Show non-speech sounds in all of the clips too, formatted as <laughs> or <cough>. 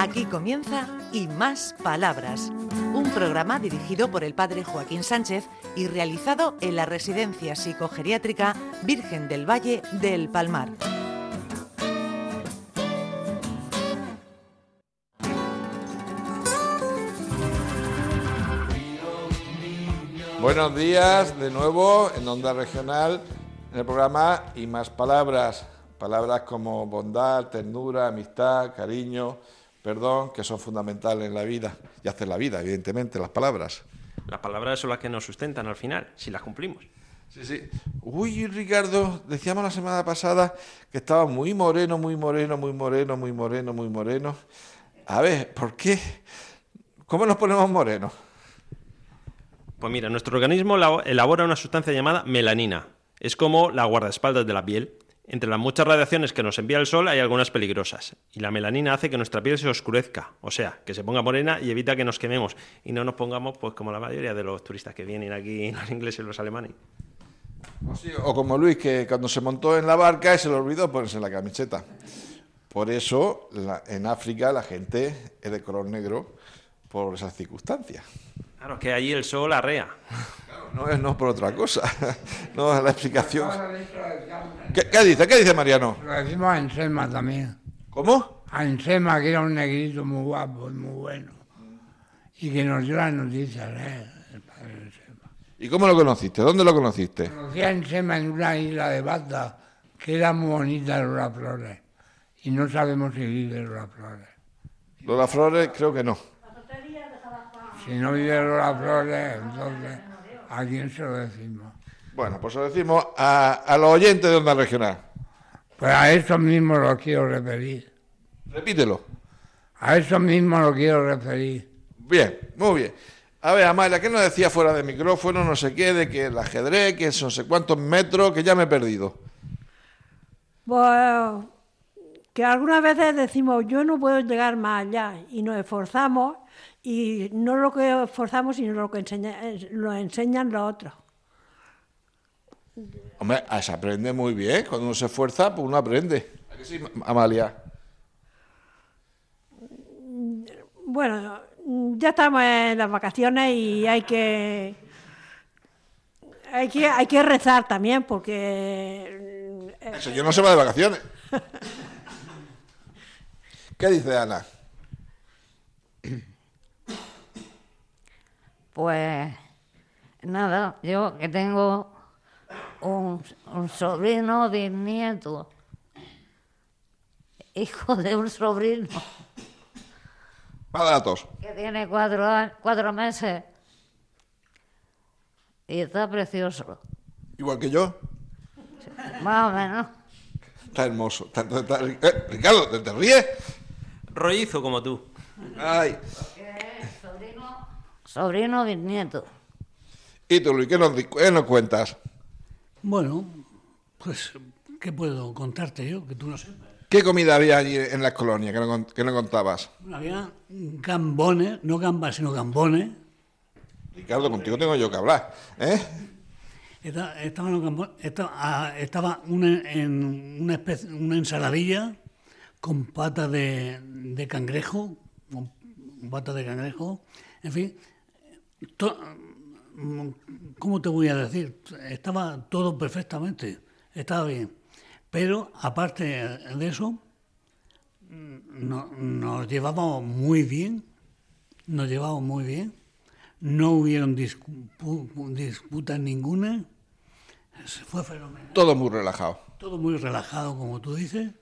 Aquí comienza Y Más Palabras, un programa dirigido por el padre Joaquín Sánchez y realizado en la Residencia Psicogeriátrica Virgen del Valle del Palmar. Buenos días de nuevo en Onda Regional, en el programa Y Más Palabras. Palabras como bondad, ternura, amistad, cariño, perdón, que son fundamentales en la vida y hacen la vida, evidentemente, las palabras. Las palabras son las que nos sustentan al final, si las cumplimos. Sí, sí. Uy, Ricardo, decíamos la semana pasada que estaba muy moreno, muy moreno, muy moreno, muy moreno, muy moreno. A ver, ¿por qué? ¿Cómo nos ponemos morenos? Pues mira, nuestro organismo elabora una sustancia llamada melanina. Es como la guardaespaldas de la piel. Entre las muchas radiaciones que nos envía el sol hay algunas peligrosas, y la melanina hace que nuestra piel se oscurezca, o sea, que se ponga morena y evita que nos quememos y no nos pongamos pues como la mayoría de los turistas que vienen aquí, <laughs> los ingleses y los alemanes. O, como Luis, que cuando se montó en la barca se le olvidó ponerse la camiseta. Por eso en África la gente es de color negro por esas circunstancias. Claro, que allí el sol arrea. no es no por otra cosa. <laughs> No es la explicación. ¿Qué, dice? ¿Qué dice Mariano? Lo decimos a Ensema también. ¿Cómo? A Ensema, que era un negrito muy guapo y muy bueno. Y que nos dio las noticias, ¿eh? el padre Ensema. ¿Y cómo lo conociste? ¿Dónde lo conociste? Conocí a Ensema en una isla de Bata, que era muy bonita Lola Flores. Y no sabemos si vive Lola Flores. Lola Flores creo que no. Si no vive Lola Flores, entonces, ¿a quién se lo decimos? Bueno, pues lo decimos a, los oyentes de Onda Regional. Pues a eso mismo lo quiero referir. Repítelo. A eso mismo lo quiero referir. Bien, muy bien. A ver, Amalia, ¿qué nos decía fuera de micrófono? No sé qué, de que el ajedrez, que son no sé cuántos metros, que ya me he perdido. Pues que algunas veces decimos, yo no puedo llegar más allá, y nos esforzamos, y no lo que esforzamos, sino lo que enseña, lo enseñan los otros. Hombre, se aprende muy bien. Cuando uno se esfuerza, pues uno aprende. ¿A qué sí, Amalia? Bueno, ya estamos en las vacaciones y hay que hay que hay que rezar también porque eso yo no se va de vacaciones. <laughs> ¿Qué dice Ana? Pues nada, yo que tengo un, sobrino bisnieto, hijo de un sobrino. Para datos. Que tiene cuatro, cuatro meses y está precioso. Igual que yo. Más o menos. Está hermoso. Eh, Ricardo, ¿te, ¿te, ríes? Rollizo como tú. Ay. Sobrino, sobrino bisnieto. ¿Y tú, Luis, qué nos, qué nos cuentas? Bueno, pues, ¿qué puedo contarte yo que tú no sepas? ¿Qué comida había allí en las colonias que no, que no contabas? había gambones, no gambas, sino gambones. Ricardo, contigo tengo yo que hablar. ¿eh? Estaba, ah, estaba, una, en una, especie, una ensaladilla con pata de, de cangrejo, con pata de cangrejo, en fin, ¿cómo te voy a decir? Estaba todo perfectamente, estaba bien. Pero aparte de eso, nos llevábamos muy bien, nos llevábamos muy bien, no hubieron disputas ninguna, fue fenomenal. Todo muy relajado. Todo muy relajado, como tú dices,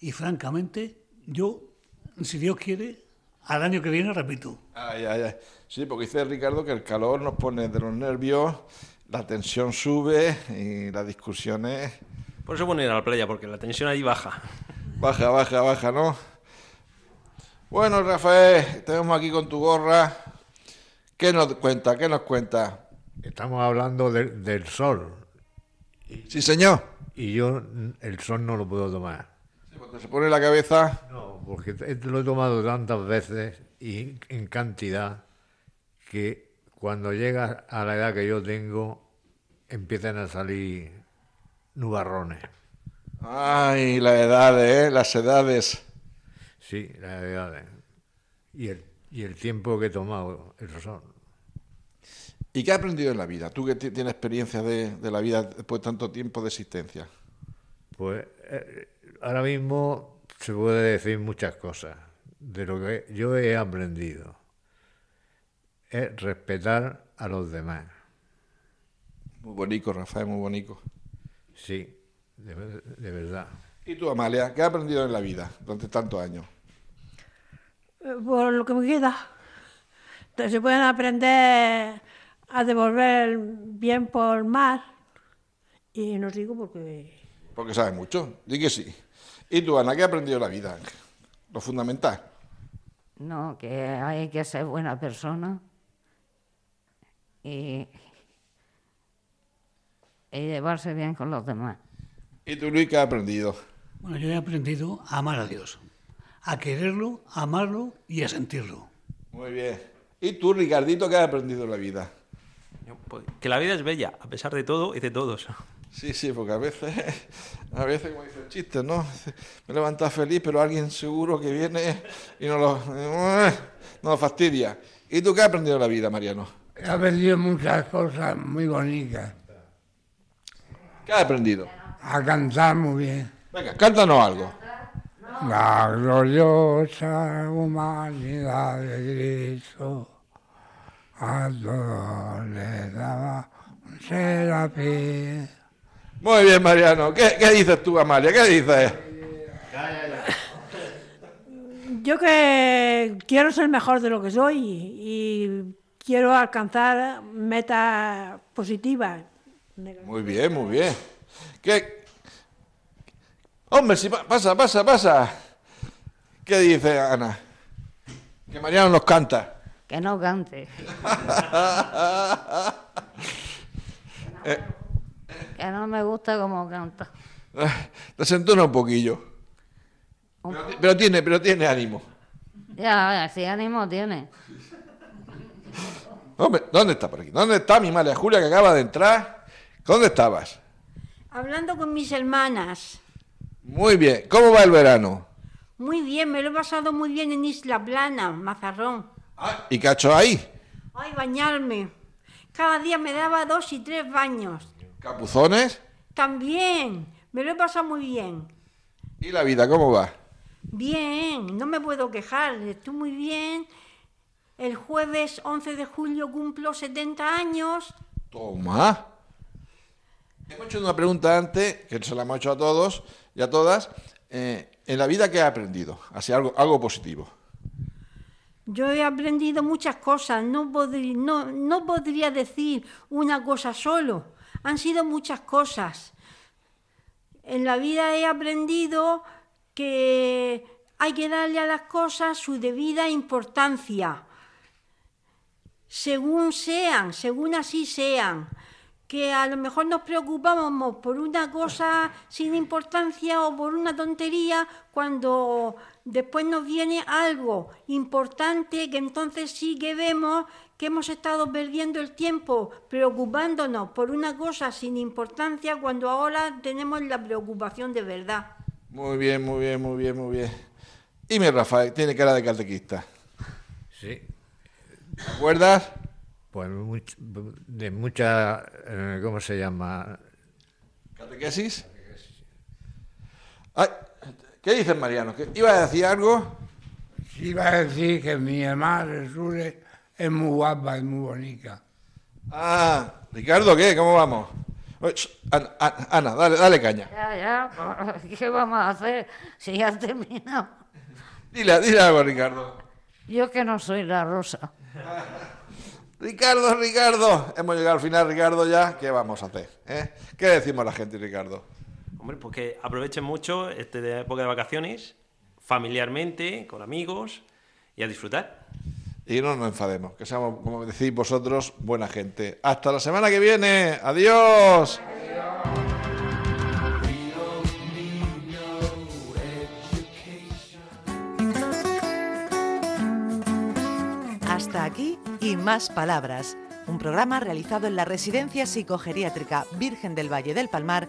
y francamente, yo, si Dios quiere, al año que viene repito. Ay, ay, ay. Sí, porque dice Ricardo que el calor nos pone de los nervios, la tensión sube y las discusiones... Por eso bueno ir a la playa, porque la tensión ahí baja. Baja, baja, baja, ¿no? Bueno, Rafael, tenemos aquí con tu gorra. ¿Qué nos cuenta? ¿Qué nos cuenta? Estamos hablando del sol. Sí, señor. Y yo el sol no lo puedo tomar. Cuando se pone la cabeza... No, porque lo he tomado tantas veces y en cantidad que cuando llegas a la edad que yo tengo, empiezan a salir nubarrones. Ay, la edad, ¿eh? Las edades. Sí, las edades. y el, y el tiempo que he tomado el sol. ¿Y qué has aprendido en la vida? Tú que ti- tienes experiencia de, de la vida después de tanto tiempo de existencia. Pues eh, ahora mismo se puede decir muchas cosas. De lo que yo he aprendido es respetar a los demás. Muy bonito, Rafael, muy bonito. Sí, de, ver- de verdad. ¿Y tú, Amalia, qué has aprendido en la vida durante tantos años? Eh, Por lo que me queda. Entonces, se pueden aprender a devolver bien por mar. Y no os digo porque Porque sabes mucho. Di que sí. ¿Y tú, Ana, qué has aprendido en la vida? Lo fundamental. No, que hay que ser buena persona y, y llevarse bien con los demás. ¿Y tú, Luis, qué has aprendido? Bueno, yo he aprendido a amar a Dios, a quererlo, a amarlo y a sentirlo. Muy bien. ¿Y tú, Ricardito, qué has aprendido en la vida? Yo, pues, Que la vida es bella, a pesar de todo y de todos. Sí, sí, porque a veces, <laughs> a veces como dice el chiste, ¿no? Me levanta feliz, pero alguien seguro que viene y nos lo, nos lo fastidia. ¿Y tú qué has aprendido en la vida, Mariano? He aprendido muchas cosas muy bonitas. ¿Qué has aprendido? A cantar muy bien. Venga, cántanos algo. La gloriosa humanidad de Cristo a todos les daba un serafín. Muy bien, Mariano. ¿Qué, qué dices tú, Amalia? ¿Qué dices? yo que quiero ser mejor de lo que soy y quiero alcanzar metas positivas. Muy bien, muy bien. ¿Qué? Hombre, si pa- pasa, pasa, pasa. ¿Qué dice Ana? Que Mariano nos canta. Que no cante. <laughs> <laughs> Que no me gusta cómo canta. <laughs> Te sentona un poquillo. Pero, ti- pero tiene, pero tiene ánimo. Ya, si ánimo tiene. <laughs> Hombre, ¿dónde está por aquí? ¿Dónde está mi María Julia que acaba de entrar? ¿Dónde estabas? Hablando con mis hermanas. Muy bien. ¿Cómo va el verano? Muy bien, me lo he pasado muy bien en Isla Plana, Mazarrón. ¿Y qué ha hecho ahí? Ay, bañarme. Cada día me daba dos y tres baños. ¿Capuzones? También, me lo he pasado muy bien. ¿Y la vida cómo va? Bien, no me puedo quejar, estoy muy bien. El jueves 11 de julio cumplo 70 años. Toma. Hemos hecho una pregunta antes, que se la hemos hecho a todos y a todas. Eh, en la vida, ¿qué ha aprendido? Así, algo, algo positivo. Yo he aprendido muchas cosas, no, podri- no, no podría decir una cosa solo, han sido muchas cosas. En la vida he aprendido que hay que darle a las cosas su debida importancia, según sean, según así sean. Que a lo mejor nos preocupamos por una cosa sin importancia o por una tontería cuando después nos viene algo importante que entonces sí que vemos que hemos estado perdiendo el tiempo preocupándonos por una cosa sin importancia cuando ahora tenemos la preocupación de verdad. Muy bien, muy bien, muy bien, muy bien. Y mi Rafael, tiene cara de catequista. Sí, ¿Te acuerdas? pues much- de muchas, eh, ¿cómo se llama? ¿Catequesis? Ay, ¿Qué dices, Mariano? ¿Que ¿Iba a decir algo? Sí iba a decir que mi hermana Resure es muy guapa y muy bonita. Ah, Ricardo, ¿qué? ¿Cómo vamos? Ana, Ana, Ana, dale, dale caña. Ya, ya, ¿qué vamos a hacer si ya has terminado? Dile, dile algo, Ricardo. Yo que no soy la rosa. Ricardo, Ricardo. Hemos llegado al final, Ricardo, ya. ¿Qué vamos a hacer? eh? ¿Qué decimos a la gente, Ricardo? Hombre, pues que aprovechen mucho esta época de vacaciones, familiarmente, con amigos y a disfrutar. Y no nos enfademos, que seamos, como decís vosotros, buena gente. Hasta la semana que viene. Adiós. Hasta aquí y más palabras. Un programa realizado en la Residencia Psicogeriátrica Virgen del Valle del Palmar